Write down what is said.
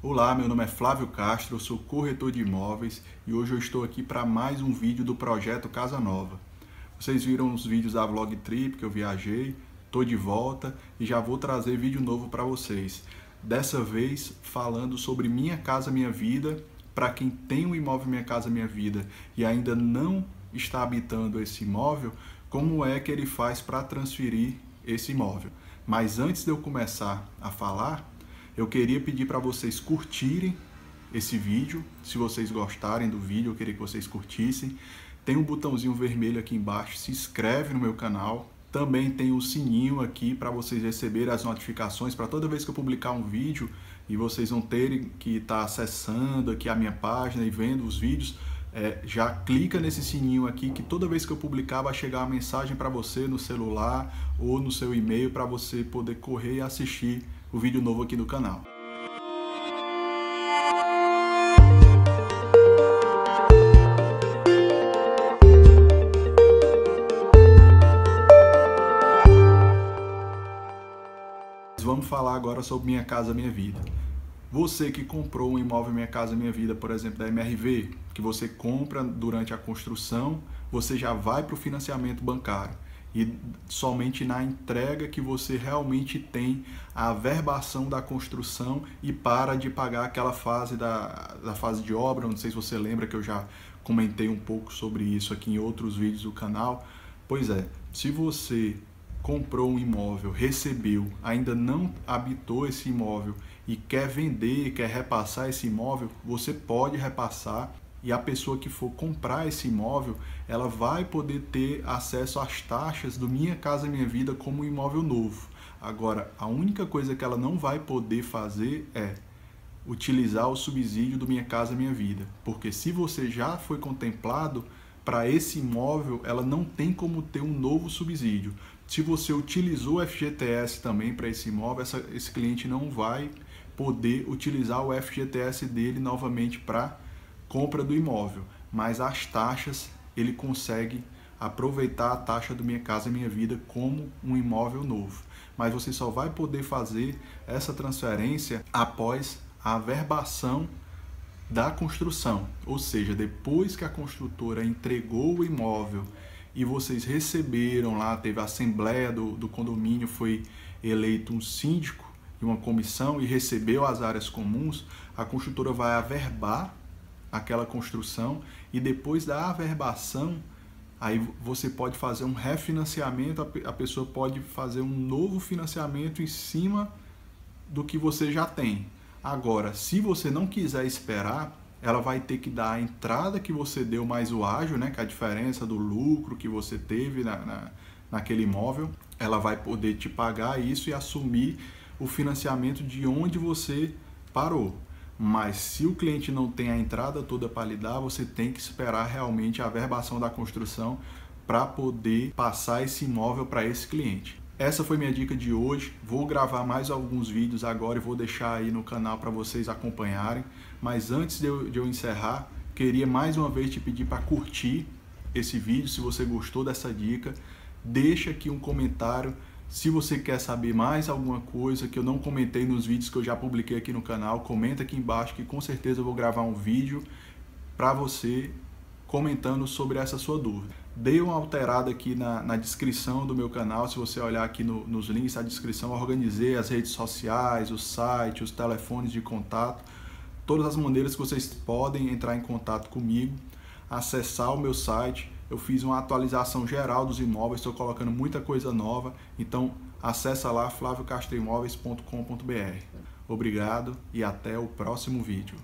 Olá, meu nome é Flávio Castro, eu sou corretor de imóveis e hoje eu estou aqui para mais um vídeo do projeto Casa Nova. Vocês viram os vídeos da Vlog Trip que eu viajei, estou de volta e já vou trazer vídeo novo para vocês. Dessa vez falando sobre Minha Casa Minha Vida, para quem tem um imóvel Minha Casa Minha Vida e ainda não está habitando esse imóvel, como é que ele faz para transferir esse imóvel. Mas antes de eu começar a falar, eu queria pedir para vocês curtirem esse vídeo. Se vocês gostarem do vídeo, eu queria que vocês curtissem. Tem um botãozinho vermelho aqui embaixo, se inscreve no meu canal. Também tem o sininho aqui para vocês receberem as notificações para toda vez que eu publicar um vídeo e vocês vão terem que estar tá acessando aqui a minha página e vendo os vídeos. É, já clica nesse sininho aqui que toda vez que eu publicar vai chegar uma mensagem para você no celular ou no seu e-mail para você poder correr e assistir o vídeo novo aqui do canal. Vamos falar agora sobre Minha Casa Minha Vida. Você que comprou um imóvel Minha Casa Minha Vida, por exemplo, da MRV, que você compra durante a construção, você já vai para o financiamento bancário e somente na entrega que você realmente tem a verbação da construção e para de pagar aquela fase da, da fase de obra. Não sei se você lembra que eu já comentei um pouco sobre isso aqui em outros vídeos do canal. Pois é, se você comprou um imóvel, recebeu, ainda não habitou esse imóvel e quer vender, quer repassar esse imóvel, você pode repassar e a pessoa que for comprar esse imóvel, ela vai poder ter acesso às taxas do Minha Casa Minha Vida como imóvel novo. Agora, a única coisa que ela não vai poder fazer é utilizar o subsídio do Minha Casa Minha Vida, porque se você já foi contemplado para esse imóvel, ela não tem como ter um novo subsídio. Se você utilizou o FGTS também para esse imóvel, essa, esse cliente não vai poder utilizar o FGTS dele novamente para compra do imóvel, mas as taxas ele consegue aproveitar a taxa do Minha Casa Minha Vida como um imóvel novo. Mas você só vai poder fazer essa transferência após a verbação da construção, ou seja, depois que a construtora entregou o imóvel e vocês receberam lá, teve a assembleia do, do condomínio, foi eleito um síndico e uma comissão e recebeu as áreas comuns, a construtora vai averbar aquela construção e depois da averbação, aí você pode fazer um refinanciamento, a pessoa pode fazer um novo financiamento em cima do que você já tem. Agora, se você não quiser esperar, ela vai ter que dar a entrada que você deu mais o ágio, né, que é a diferença do lucro que você teve na, na, naquele imóvel, ela vai poder te pagar isso e assumir o financiamento de onde você parou. Mas se o cliente não tem a entrada toda para lhe dar, você tem que esperar realmente a verbação da construção para poder passar esse imóvel para esse cliente. Essa foi minha dica de hoje. Vou gravar mais alguns vídeos agora e vou deixar aí no canal para vocês acompanharem. Mas antes de eu, de eu encerrar, queria mais uma vez te pedir para curtir esse vídeo. Se você gostou dessa dica, deixa aqui um comentário se você quer saber mais alguma coisa que eu não comentei nos vídeos que eu já publiquei aqui no canal, comenta aqui embaixo que com certeza eu vou gravar um vídeo para você comentando sobre essa sua dúvida. Dei uma alterada aqui na, na descrição do meu canal, se você olhar aqui no, nos links da descrição, organizei as redes sociais, o site, os telefones de contato, todas as maneiras que vocês podem entrar em contato comigo, acessar o meu site eu fiz uma atualização geral dos imóveis, estou colocando muita coisa nova, então acessa lá flaviocastroimóveis.com.br. Obrigado e até o próximo vídeo.